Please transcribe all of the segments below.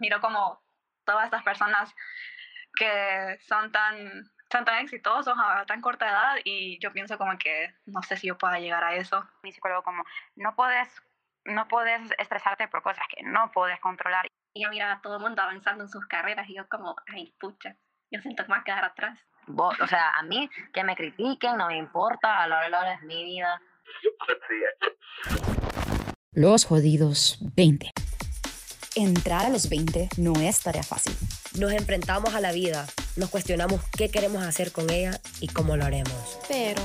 Miro como todas estas personas que son tan, son tan exitosos a tan corta edad y yo pienso como que no sé si yo pueda llegar a eso. Mi psicólogo como, no puedes, no puedes estresarte por cosas que no puedes controlar. Y yo miraba a todo el mundo avanzando en sus carreras y yo como, ay, pucha, yo siento que me voy a quedar atrás. o sea, a mí que me critiquen no me importa, a la hora de la hora es mi vida. Los jodidos 20. Entrar a los 20 no es tarea fácil. Nos enfrentamos a la vida, nos cuestionamos qué queremos hacer con ella y cómo lo haremos. Pero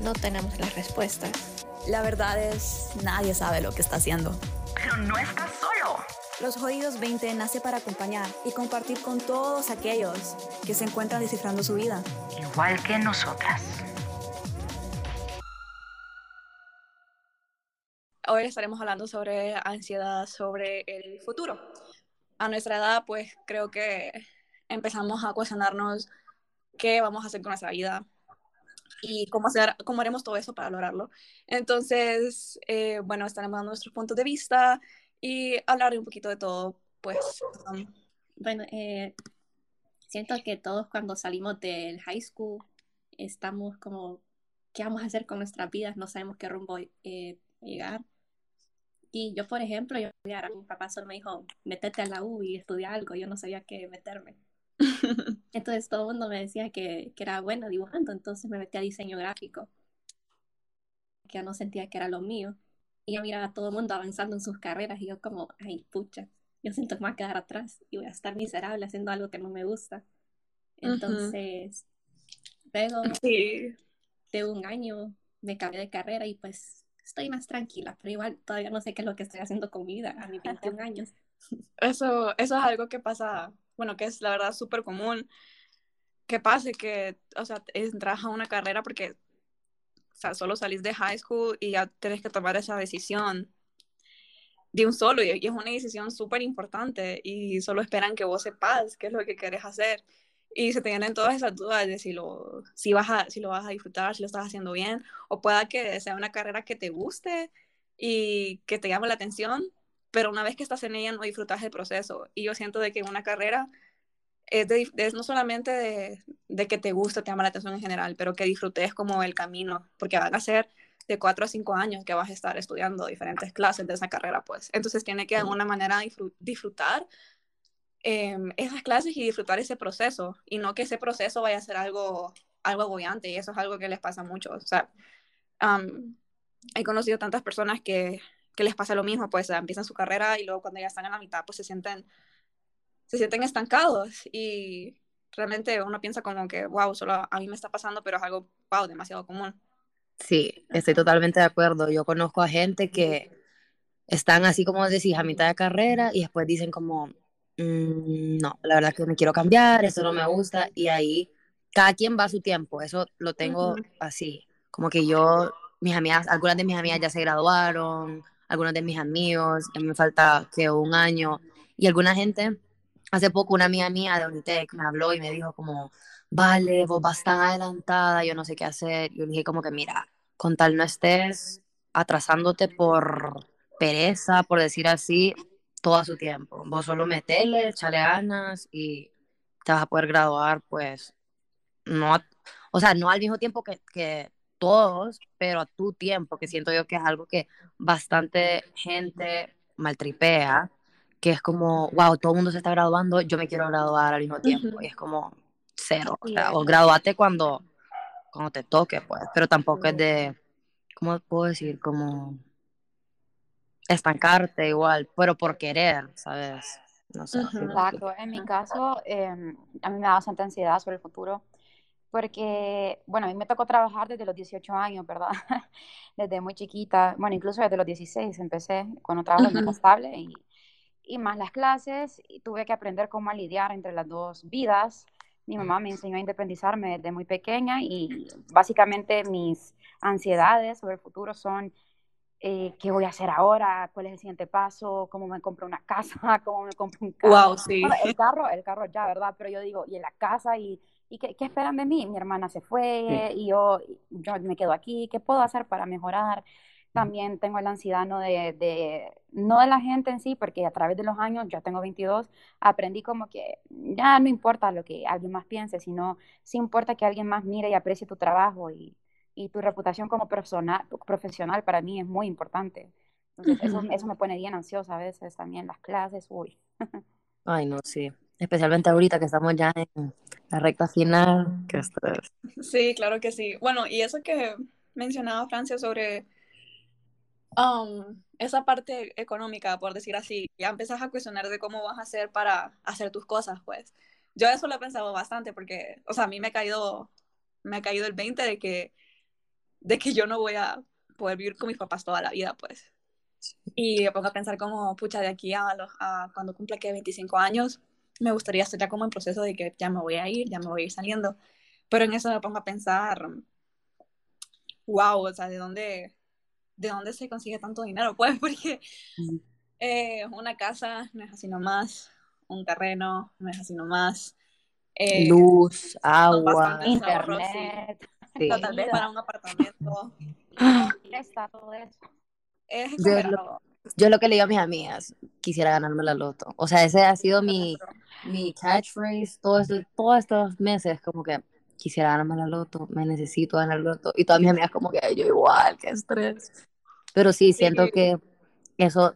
no tenemos las respuestas. La verdad es, nadie sabe lo que está haciendo. Pero no estás solo. Los Jodidos 20 nace para acompañar y compartir con todos aquellos que se encuentran descifrando su vida. Igual que nosotras. Hoy estaremos hablando sobre ansiedad, sobre el futuro. A nuestra edad, pues creo que empezamos a cuestionarnos qué vamos a hacer con nuestra vida y cómo, hacer, cómo haremos todo eso para lograrlo. Entonces, eh, bueno, estaremos dando nuestros puntos de vista y hablar un poquito de todo, pues. Um, bueno, eh, siento que todos cuando salimos del high school estamos como, ¿qué vamos a hacer con nuestras vidas? No sabemos qué rumbo eh, llegar. Y yo, por ejemplo, yo mi papá solo me dijo, métete a la U y estudia algo, yo no sabía qué meterme. entonces todo el mundo me decía que, que era buena dibujando, entonces me metí a diseño gráfico, que ya no sentía que era lo mío. Y yo miraba a todo el mundo avanzando en sus carreras y yo como, ay, pucha, yo siento que me voy a quedar atrás y voy a estar miserable haciendo algo que no me gusta. Entonces, luego de un año me cambié de carrera y pues estoy más tranquila, pero igual todavía no sé qué es lo que estoy haciendo con mi vida a mis 21 años. Eso, eso es algo que pasa, bueno, que es la verdad súper común, que pase que, o sea, entras a una carrera porque, o sea, solo salís de high school y ya tienes que tomar esa decisión de un solo, y, es una decisión súper importante y solo esperan que vos sepas qué es lo que querés hacer y se te vienen todas esas dudas de si lo, si, vas a, si lo vas a disfrutar, si lo estás haciendo bien, o pueda que sea una carrera que te guste y que te llame la atención, pero una vez que estás en ella no disfrutas el proceso. Y yo siento de que una carrera es, es no solamente de, de, que te guste, te llama la atención en general, pero que disfrutes como el camino, porque van a ser de cuatro a cinco años que vas a estar estudiando diferentes clases de esa carrera, pues. Entonces tiene que de alguna manera disfrutar Em, esas clases y disfrutar ese proceso y no que ese proceso vaya a ser algo, algo agobiante y eso es algo que les pasa mucho. O sea, he conocido tantas personas que, que, les pasa lo mismo, pues empiezan su carrera y luego cuando ya están en la mitad pues se sienten, se sienten estancados y realmente uno piensa como que, wow, solo a mí me está pasando, pero es algo, wow, demasiado común. Sí, estoy totalmente de acuerdo. Yo conozco a gente que están así como decís, a mitad de carrera y después dicen como, Mm, no, la verdad que me quiero cambiar, eso no me gusta y ahí cada quien va a su tiempo, eso lo tengo así, como que yo, mis amigas, algunas de mis amigas ya se graduaron, algunos de mis amigos, a mí me falta que un año y alguna gente, hace poco una amiga mía de Unitec me habló y me dijo como, vale, vos vas tan adelantada, yo no sé qué hacer, yo dije como que mira, con tal no estés atrasándote por pereza, por decir así, todo a su tiempo. Vos solo metele, echale ganas y te vas a poder graduar, pues, no, o sea, no al mismo tiempo que, que todos, pero a tu tiempo, que siento yo que es algo que bastante gente maltripea, que es como, wow, todo el mundo se está graduando, yo me quiero graduar al mismo tiempo, y es como cero, o, sea, o graduate cuando, cuando te toque, pues, pero tampoco es de, ¿cómo puedo decir? Como estancarte igual, pero por querer, ¿sabes? No sé. Exacto. En mi caso, em, a mí me da bastante ansiedad sobre el futuro, porque, bueno, a mí me tocó trabajar desde los 18 años, ¿verdad? desde muy chiquita, bueno, incluso desde los 16 empecé, cuando trabajaba en estable y, y más las clases, y tuve que aprender cómo lidiar entre las dos vidas. Mi mamá me enseñó a independizarme desde muy pequeña y básicamente mis ansiedades sobre el futuro son eh, qué voy a hacer ahora, cuál es el siguiente paso, cómo me compro una casa, cómo me compro un carro. Wow, sí. el carro, el carro ya, ¿verdad? Pero yo digo, ¿y en la casa? ¿Y, y qué, qué, esperan de mí? Mi hermana se fue y yo, yo me quedo aquí, ¿qué puedo hacer para mejorar? También tengo la ansiedad no de, de, no de la gente en sí, porque a través de los años, yo tengo 22, aprendí como que ya no importa lo que alguien más piense, sino sí importa que alguien más mire y aprecie tu trabajo y, y tu reputación como profesional, profesional para mí es muy importante. Entonces, eso, eso me pone bien ansiosa a veces también, las clases, uy. Ay, no, sí. Especialmente ahorita que estamos ya en la recta final, que estrés. Sí, claro que sí. Bueno, y eso que mencionaba Francia sobre um, esa parte económica, por decir así, ya empezás a cuestionar de cómo vas a hacer para hacer tus cosas, pues. Yo eso lo he pensado bastante porque, o sea, a mí me ha caído, me ha caído el 20 de que, de que yo no voy a poder vivir con mis papás toda la vida, pues. Y me pongo a pensar como, pucha, de aquí a, los, a cuando cumpla que 25 años, me gustaría estar ya como en proceso de que ya me voy a ir, ya me voy a ir saliendo. Pero en eso me pongo a pensar, wow, o sea, ¿de dónde, de dónde se consigue tanto dinero? Pues porque eh, una casa no es así nomás, un terreno no es así nomás. Eh, Luz, agua, internet. Sí. Tal vez para un apartamento. Está todo eso. Es yo, lo, yo lo que le digo a mis amigas, quisiera ganarme la loto. O sea, ese ha sido mi, mi catchphrase todos estos, todos estos meses, como que quisiera ganarme la loto, me necesito ganar la loto. Y todas mis amigas como que yo igual, qué estrés. Pero sí, siento sí. que eso,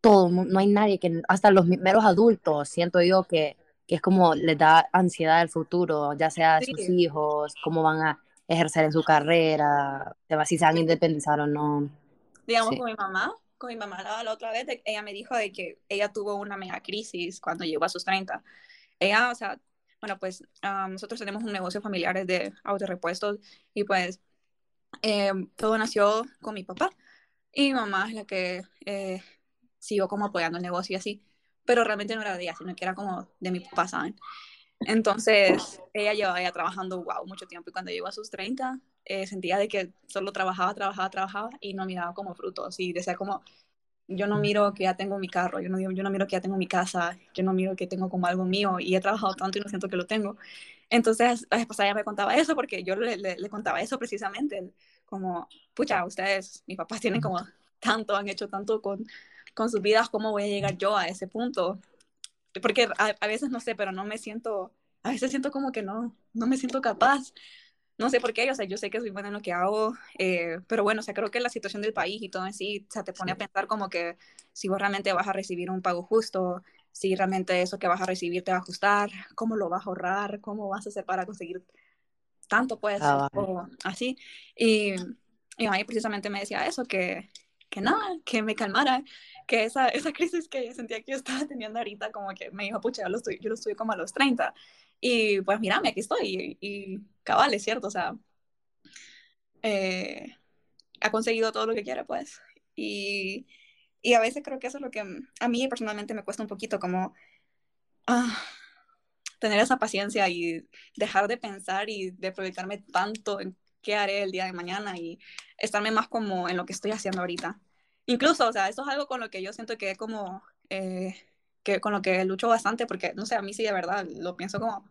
todo, no hay nadie que, hasta los meros adultos, siento yo que, que es como les da ansiedad el futuro, ya sea sí. sus hijos, cómo van a ejercer en su carrera, si se van a independizar o no. Digamos sí. con mi mamá, con mi mamá la, la otra vez, de, ella me dijo de que ella tuvo una mega crisis cuando llegó a sus 30. Ella, o sea, bueno, pues um, nosotros tenemos un negocio familiar de autorepuestos y pues eh, todo nació con mi papá y mi mamá es la que eh, siguió como apoyando el negocio y así, pero realmente no era de ella, sino que era como de mi papá, ¿saben? Entonces, ella llevaba ya trabajando, wow, mucho tiempo y cuando llegó a sus 30, eh, sentía de que solo trabajaba, trabajaba, trabajaba y no miraba como frutos y decía como, yo no miro que ya tengo mi carro, yo no, yo no miro que ya tengo mi casa, yo no miro que tengo como algo mío y he trabajado tanto y no siento que lo tengo. Entonces, la esposa ya me contaba eso porque yo le, le, le, contaba eso precisamente, como, pucha, ustedes, mis papás tienen como tanto, han hecho tanto con, con sus vidas, ¿cómo voy a llegar yo a ese punto? Porque a, a veces, no sé, pero no me siento, a veces siento como que no, no me siento capaz. No sé por qué, o sea, yo sé que soy buena en lo que hago, eh, pero bueno, o sea, creo que la situación del país y todo en sí, o sea, te pone a pensar como que si vos realmente vas a recibir un pago justo, si realmente eso que vas a recibir te va a ajustar, cómo lo vas a ahorrar, cómo vas a hacer para conseguir tanto, pues, ah, o así. Y, y ahí precisamente me decía eso, que, que nada, que me calmara, que esa, esa crisis que sentía que yo estaba teniendo ahorita, como que me dijo, pucha, yo lo estoy, yo lo estoy como a los 30. Y pues mírame, aquí estoy. Y, y cabal, es cierto, o sea, eh, ha conseguido todo lo que quiere, pues. Y, y, a veces creo que eso es lo que a mí personalmente me cuesta un poquito, como ah, tener esa paciencia y dejar de pensar y de proyectarme tanto en qué haré el día de mañana y estarme más como en lo que estoy haciendo ahorita. Incluso, o sea, eso es algo con lo que yo siento que como... Eh, que con lo que lucho bastante, porque, no sé, a mí sí de verdad lo pienso como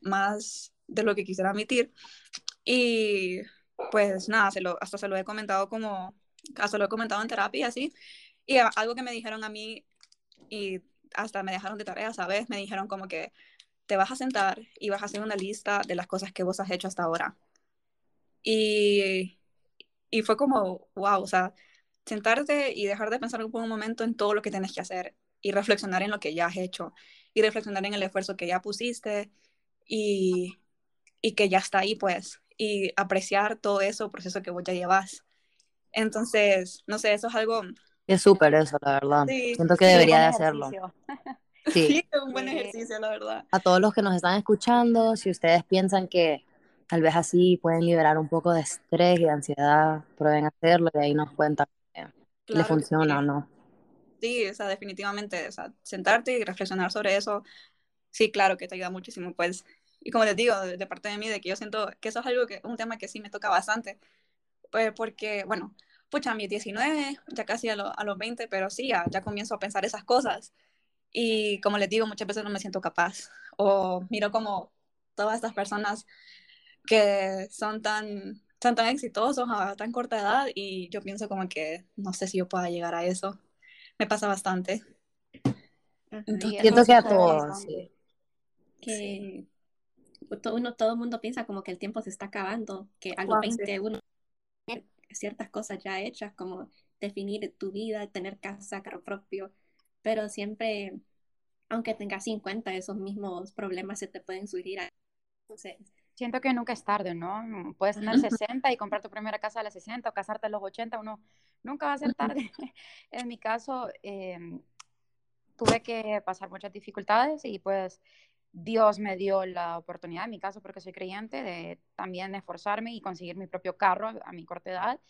más de lo que quisiera admitir. Y pues nada, se lo, hasta se lo he comentado como, hasta lo he comentado en terapia, así. Y algo que me dijeron a mí, y hasta me dejaron de tarea, ¿sabes? Me dijeron como que te vas a sentar y vas a hacer una lista de las cosas que vos has hecho hasta ahora. Y, y fue como, wow, o sea, sentarte y dejar de pensar por un momento en todo lo que tienes que hacer y reflexionar en lo que ya has hecho y reflexionar en el esfuerzo que ya pusiste y, y que ya está ahí, pues, y apreciar todo eso, proceso que vos ya llevas. Entonces, no sé, eso es algo... Es súper eso, la verdad. Sí, Siento que debería de hacerlo. Sí. sí, es un buen ejercicio, la verdad. A todos los que nos están escuchando, si ustedes piensan que tal vez así pueden liberar un poco de estrés y de ansiedad, prueben hacerlo y ahí nos cuentan claro le funciona o no. Sí, o sea, definitivamente, o sea, sentarte y reflexionar sobre eso, sí, claro que te ayuda muchísimo, pues. Y como les digo, de, de parte de mí, de que yo siento que eso es algo que, un tema que sí me toca bastante, pues porque, bueno, pucha, a mis 19, ya casi a, lo, a los 20, pero sí, ya, ya comienzo a pensar esas cosas. Y como les digo, muchas veces no me siento capaz. O miro como todas estas personas que son tan son tan exitosos a tan corta edad y yo pienso como que no sé si yo pueda llegar a eso. Me pasa bastante. Entonces, siento que a todos, sí. Que uno, todo el mundo piensa como que el tiempo se está acabando, que a los 20 uno ciertas cosas ya hechas, como definir tu vida, tener casa, carro propio, pero siempre, aunque tengas 50, esos mismos problemas se te pueden surgir. Entonces, Siento que nunca es tarde, ¿no? Puedes tener 60 y comprar tu primera casa a los 60 o casarte a los 80, uno nunca va a ser tarde. en mi caso, em, tuve que pasar muchas dificultades y pues Dios me dio la oportunidad, en mi caso porque soy creyente, de también esforzarme y conseguir mi propio carro a mi corta edad,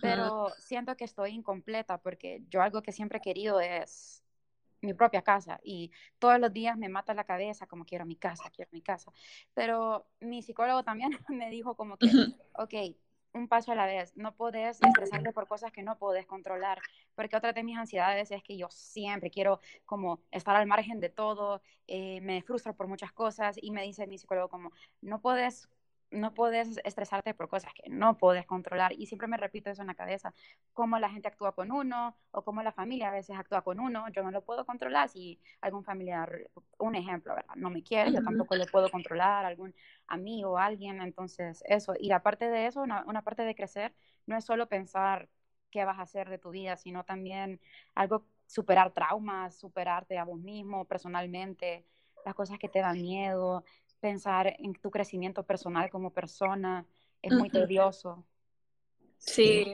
pero siento que estoy incompleta porque yo algo que siempre he querido es mi propia casa y todos los días me mata la cabeza como quiero mi casa, quiero mi casa. Pero mi psicólogo también me dijo como que, ok, un paso a la vez, no puedes estresarte por cosas que no puedes controlar, porque otra de mis ansiedades es que yo siempre quiero como estar al margen de todo, eh, me frustro por muchas cosas y me dice mi psicólogo como, no puedes no puedes estresarte por cosas que no puedes controlar. Y siempre me repito eso en la cabeza, cómo la gente actúa con uno o cómo la familia a veces actúa con uno. Yo no lo puedo controlar si algún familiar, un ejemplo, ¿verdad? no me quiere, yo tampoco lo puedo controlar, algún amigo, alguien. Entonces, eso. Y aparte de eso, una, una parte de crecer no es solo pensar qué vas a hacer de tu vida, sino también algo, superar traumas, superarte a vos mismo personalmente, las cosas que te dan miedo, pensar en tu crecimiento personal como persona es muy tedioso. Sí.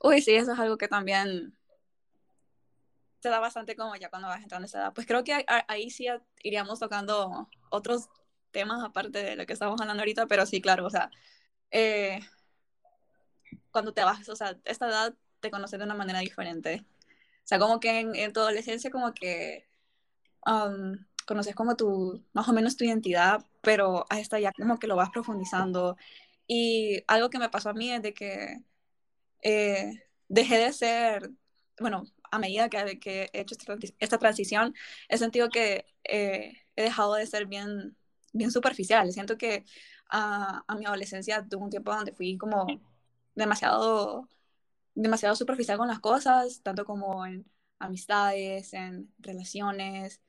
Uy, sí, eso es algo que también te da bastante como ya cuando vas entrando a esa edad. Pues creo que ahí sí iríamos tocando otros temas aparte de lo que estamos hablando ahorita, pero sí, claro, o sea, eh, cuando te bajas, o sea, esta edad te conoces de una manera diferente. O sea, como que en, tu adolescencia como que um, conoces como tu, más o menos tu identidad, pero a esta ya como que lo vas profundizando. Y algo que me pasó a mí es de que eh, dejé de ser, bueno, a medida que, que he hecho esta, transición, he sentido que eh, he dejado de ser bien, bien superficial. Siento que a, a mi adolescencia tuve un tiempo donde fui como demasiado, demasiado superficial con las cosas, tanto como en amistades, en relaciones,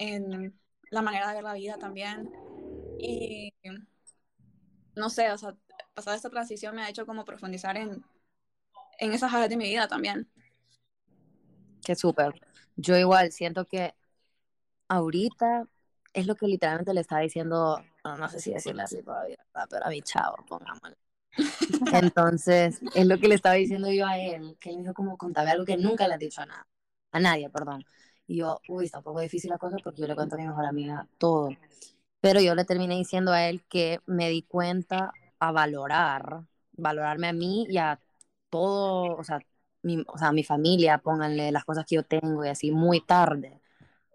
en la manera de ver la vida también. Y no sé, o sea, pasar esta transición me ha hecho como profundizar en, en esas áreas de mi vida también. Qué súper. Yo igual siento que ahorita es lo que literalmente le estaba diciendo, no, sé si decirle así todavía, pero a mi chavo, pongámosle. Entonces, es lo que le estaba diciendo yo a él, que él me dijo como, contame algo que nunca le has dicho a nada, a nadie, perdón. Y yo, uy, está un poco difícil la cosa porque yo le cuento a mi mejor amiga todo. Pero yo le terminé diciendo a él que me di cuenta a valorar, valorarme a mí y a todo, o sea, mi, o sea, mi familia, pónganle las cosas que yo tengo y así, muy tarde.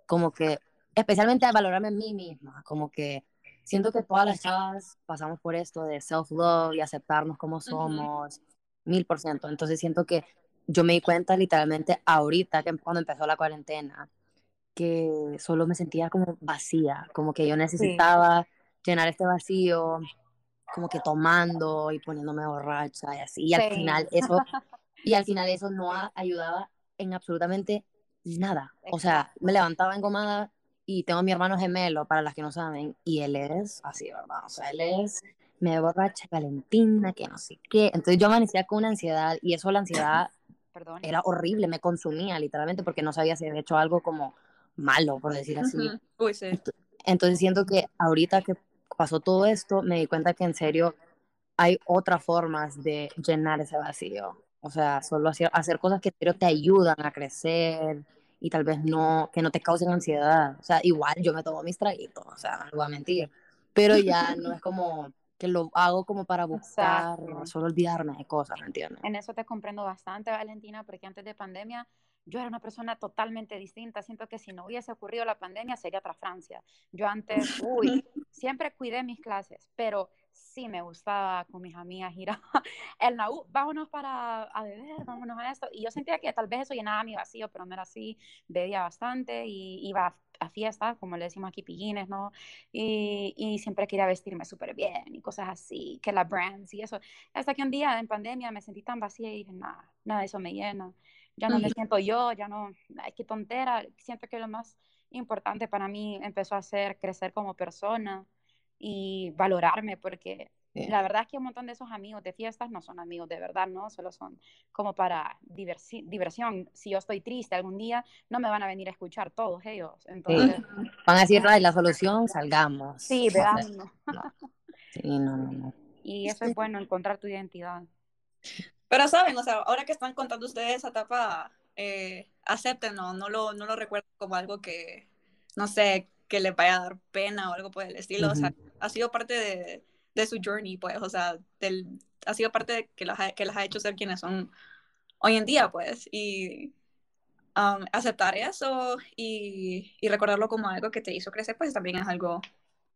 Como que, especialmente a valorarme a mí misma, como que siento que todas las chavas pasamos por esto de self-love y aceptarnos como somos, mil por ciento. Entonces siento que yo me di cuenta literalmente ahorita, que cuando empezó la cuarentena, que solo me sentía como vacía, como que yo necesitaba llenar este vacío, como que tomando y poniéndome borracha y así. Y al final eso, y al final eso no ayudaba en absolutamente nada. O sea, me levantaba engomada y tengo a mi hermano gemelo, para las que no saben, y él es así, ¿verdad? O sea, él es me borracha, Valentina, que no sé qué. Entonces yo amanecía con una ansiedad y eso la ansiedad era horrible, me consumía literalmente porque no sabía si había hecho algo como malo, por decir así. Entonces siento que ahorita que pasó todo esto, me di cuenta que en serio hay otras formas de llenar ese vacío. O sea, solo hacer, hacer cosas que te ayudan a crecer y tal vez no, que no te causen ansiedad. O sea, igual yo me tomo mis traguitos, o sea, no voy a mentir. Pero ya no es como que lo hago como para buscar, solo olvidarme de cosas, ¿me entiendes? En eso te comprendo bastante, Valentina, porque antes de pandemia yo era una persona totalmente distinta. Siento que si no hubiese ocurrido la pandemia sería otra Francia. Yo antes, uy, siempre cuidé mis clases, pero sí me gustaba con mis amigas ir a el Naú, vámonos para a beber, vámonos a esto. Y yo sentía que tal vez eso llenaba mi vacío, pero no era así. Bebía bastante y iba a, a fiestas, como le decimos aquí, pillines, ¿no? Y, y siempre quería vestirme súper bien y cosas así, que las brands y eso. Hasta que un día en pandemia me sentí tan vacía y dije, nada, nada de eso me llena. Ya no me siento yo, ya no, ay, qué tontera. Siento que lo más importante para mí empezó a ser crecer como persona y valorarme, porque la verdad es que un montón de esos amigos de fiestas no son amigos de verdad, ¿no? Solo son como para diversión. Si yo estoy triste algún día, no me van a venir a escuchar todos ellos. Entonces, Van a decir, no, la solución, salgamos. Sí, veamos. Sí, no, no, no. Y eso es bueno, encontrar tu identidad. Pero saben, o sea, ahora que están contando ustedes esa etapa, eh, acéptenlo, no lo, no lo recuerden como algo que, no sé, que les vaya a dar pena o algo por el estilo. O sea, ha sido parte de, de, su journey, pues, o sea, del, ha sido parte de que las, ha, que las ha hecho ser quienes son hoy en día, pues, y um, aceptar eso y, y, recordarlo como algo que te hizo crecer, pues también es algo,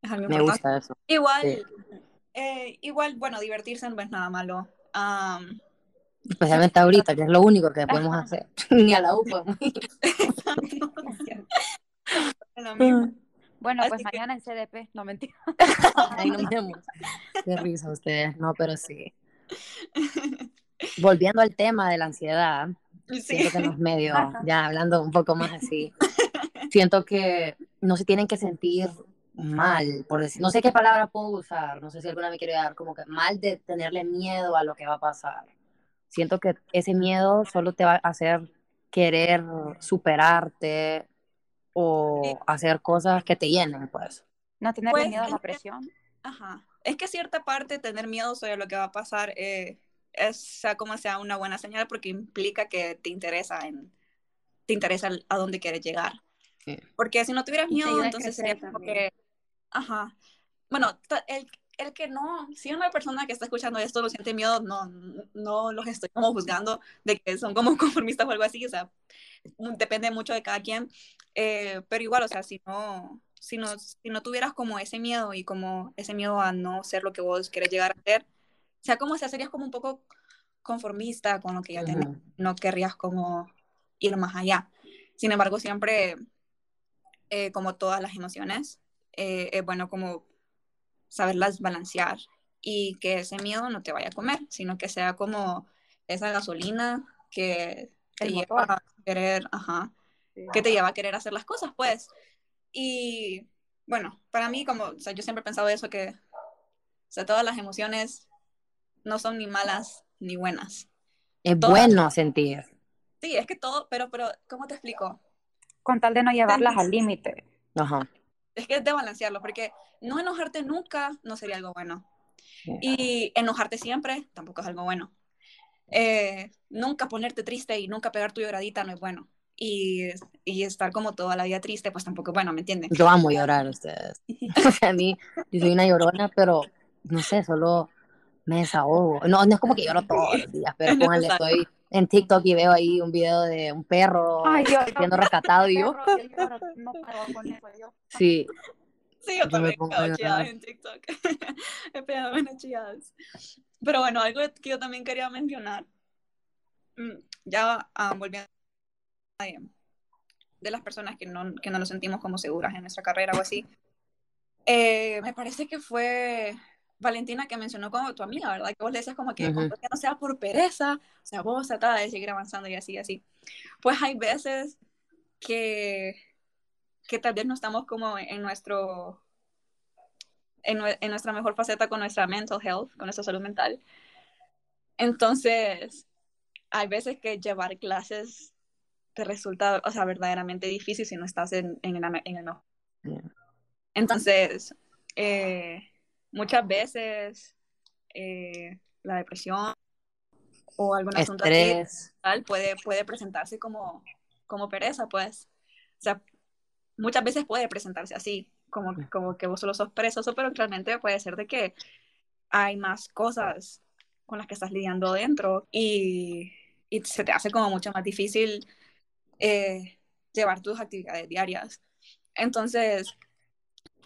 es algo Me importante. gusta eso. Igual, Sí. eh, igual, bueno, divertirse no es nada malo. Um, Especialmente ahorita, que es lo único que podemos hacer. Ni a la U podemos ir. lo mismo. Bueno, Así pues que- mañana en CDP, no mentira. Ahí nos vemos. Qué risa ustedes, no, pero sí. Volviendo al tema de la ansiedad, Sí. siento que los medios, ya hablando un poco más así, siento que no se tienen que sentir mal, por decir, no sé qué palabra puedo usar, no sé si alguna me quiere dar, como que mal de tenerle miedo a lo que va a pasar. Siento que ese miedo solo te va a hacer querer superarte o hacer cosas que te llenen, pues. No tenerle Pues, miedo a la presión. Ajá. Es que cierta parte tener miedo sobre lo que va a pasar eh, es sea como sea una buena señal porque implica que te interesa en te interesa a dónde quieres llegar. Sí. Porque si no tuvieras miedo, entonces sería como que ajá. Bueno, el, el que no, si una persona que está escuchando esto lo siente miedo, no, no los estoy como juzgando de que son como conformistas o algo así, o sea, un- depende mucho de cada quien, eh, pero igual, o sea, si no, si no, si no tuvieras como ese miedo y como ese miedo a no ser lo que vos querés llegar a ser, o sea, como sea, serías como un poco conformista con lo que ya tenés, no querrías como ir más allá. Sin embargo, siempre, eh, como todas las emociones, eh, es bueno como saberlas balancear y que ese miedo no te vaya a comer, sino que sea como esa gasolina que te El lleva motor. a querer, ajá, Sí. que te lleva a querer hacer las cosas, pues. Y bueno, para mí, como, o sea, yo siempre he pensado eso, que, o sea, todas las emociones no son ni malas ni buenas. Es Todas- bueno sentir. Sí, es que todo, pero, pero, ¿cómo te explico? Con tal de no llevarlas al límite. Ajá. Es que es de balancearlo, porque no enojarte nunca no sería algo bueno. Y enojarte siempre tampoco es algo bueno. Eh, nunca ponerte triste y nunca pegar tu lloradita no es bueno. Y, y estar como toda la vida triste, pues tampoco es bueno, ¿me entiendes? Yo amo llorar ustedes. O sea, a mí, yo soy una llorona, pero no sé, solo me desahogo. No, no es como que lloro todos los días, pero pónganle, estoy en TikTok y veo ahí un video de un perro Ay, Dios. siendo rescatado y yo, Perro, yo lloro, no puedo con eso, yo. sí, Sí, yo también a chilladas en TikTok. He pegado buenas chilladas. Pero bueno, algo que yo también quería mencionar, mm, ya ah, volviendo a de, de las personas que no, que no nos sentimos como seguras en nuestra carrera o así, eh, me parece que fue Valentina que mencionó como tu amiga, ¿verdad? Que vos le decías como que, Ujú. que no sea por pereza, o sea, vos trataba de seguir avanzando y así, así. Pues hay veces que, que tal vez no estamos como en nuestro en, nue- en nuestra mejor faceta con nuestra mental health, con nuestra salud mental. Entonces, hay veces que llevar clases te resulta, o sea, verdaderamente difícil si no estás en, en, el, en el mejor. Entonces, eh, muchas veces eh, la depresión o algún asunto tal, puede, puede presentarse como, como pereza, pues. O sea, muchas veces puede presentarse así, como, como que vos solo sos perezoso, pero realmente puede ser de que hay más cosas con las que estás lidiando dentro y, y se te hace como mucho más difícil eh, llevar tus actividades diarias. Entonces,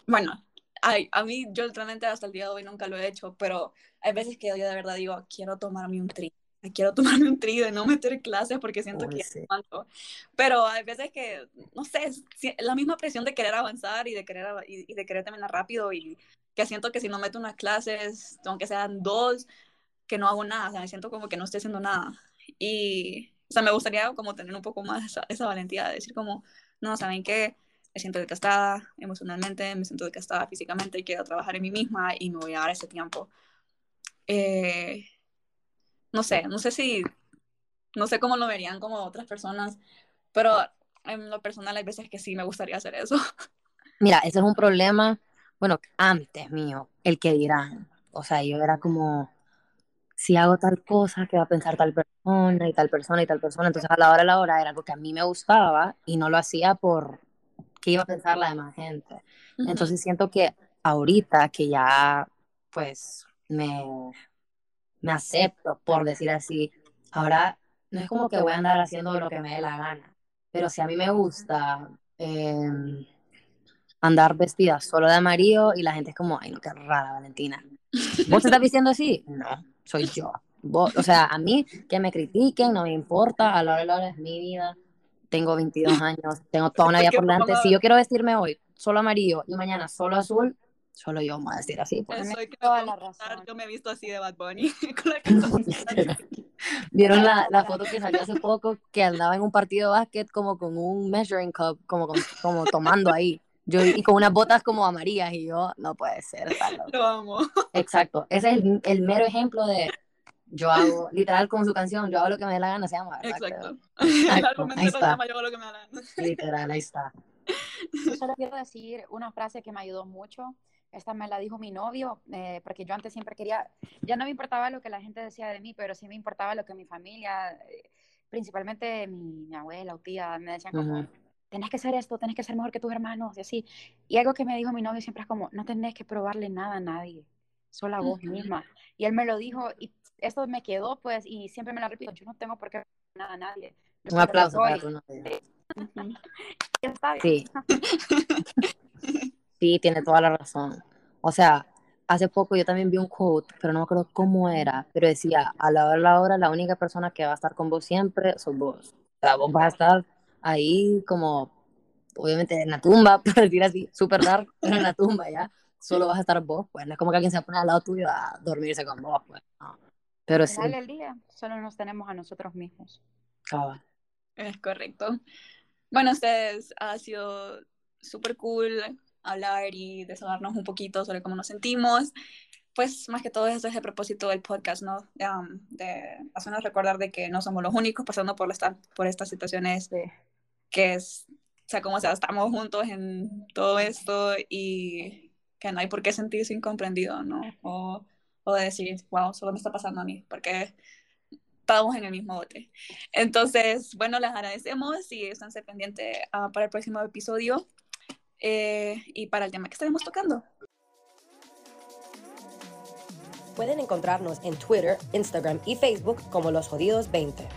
bueno, ay, a mí yo realmente hasta el día de hoy nunca lo he hecho, pero hay veces que yo de verdad digo, quiero tomarme un tri, quiero tomarme un tri de no meter clases porque siento que sí. aguanto. Pero hay veces que, no sé, es la misma presión de querer avanzar y de querer, y, y de querer terminar rápido y que siento que si no meto unas clases, aunque sean dos, que no hago nada, o sea, me siento como que no estoy haciendo nada. Y, o sea, me gustaría como tener un poco más esa, esa valentía de decir como, no, ¿saben qué? Me siento desgastada emocionalmente, me siento desgastada físicamente quiero trabajar en mí misma y me voy a dar ese tiempo. Eh, no sé, no sé si, no sé cómo lo verían como otras personas, pero en lo personal hay veces que sí me gustaría hacer eso. Mira, ese es un problema, bueno, antes mío, el que dirán. O sea, yo era como, si hago tal cosa, ¿qué va a pensar tal persona y tal persona y tal persona? Entonces, a la hora de la hora era algo que a mí me gustaba y no lo hacía por qué iba a pensar la demás gente. Entonces, siento que ahorita que ya, pues, me, me acepto, por decir así, ahora no es como que voy a andar haciendo lo que me dé la gana, pero si a mí me gusta em, andar vestida solo de amarillo y la gente es como, ay, no, qué rara, Valentina. ¿Vos te estás vistiendo así? No, soy yo. Vos- o sea, a mí que me critiquen, no me importa, a la hora de la hora es mi vida. Tengo 22 años, tengo toda una vida por delante. como- Si yo quiero vestirme hoy solo amarillo y mañana solo azul, solo yo me voy a vestir así. pues. Soy que toda la razón. yo me he visto así de Bad Bunny. con la. ¿Vieron la, la foto que salió hace poco que andaba en un partido de básquet como con un measuring cup, como, con- como tomando ahí? Yo, y con unas botas como amarillas y yo, no puede ser. Lo amo. Exacto, ese es el, el mero ejemplo de yo hago, literal como su canción, yo hago lo que me dé la gana, se llama, ¿verdad? Exacto. Exacto, ahí está. llama yo hago lo que me da la gana. Literal, ahí está. Yo solo quiero decir una frase que me ayudó mucho. Esta me la dijo mi novio, eh, porque yo antes siempre quería, ya no me importaba lo que la gente decía de mí, pero sí me importaba lo que mi familia, eh, principalmente mi, mi abuela o tía, me decían como, Ujú. tenés que ser esto, tenés que ser mejor que tus hermanos, y así. Y algo que me dijo mi novio siempre es como, no tenés que probarle nada a nadie, solo a vos misma. Y él me lo dijo, y esto me quedó, pues, y siempre me lo repito, yo no tengo por qué nada a nadie. Yo Un aplauso para tu bien. Sí. Sí, tiene toda la razón. O sea, hace poco yo también vi un quote, pero no me acuerdo cómo era, pero decía, a la hora de la hora, la única persona que va a estar con vos siempre sos vos. O sea, vos vas a estar ahí como, obviamente en la tumba, por decir así, súper dark, pero en la tumba ya, solo vas a estar vos, pues, no es como que alguien se poner al lado tuyo a dormirse con vos, pues, no. Pero sí, del día, solo nos tenemos a nosotros mismos. cabal. Es correcto. Bueno, ustedes ha sido súper cool hablar y desahogarnos un poquito sobre cómo nos sentimos. Pues más que todo eso es el propósito del podcast, ¿no? Um, de hacernos recordar de que no somos los únicos pasando por, esta, por estas situaciones Sí. que es, o sea, como sea, estamos juntos en todo esto y que no hay por qué sentirse incomprendido, ¿no? O, o de decir, wow, solo me está pasando a mí, porque estamos en el mismo bote. Entonces, bueno, les agradecemos y están pendientes ah, para el próximo episodio eh, y para el tema que estaremos tocando. Pueden encontrarnos en Twitter, Instagram y Facebook como Los Jodidos 20.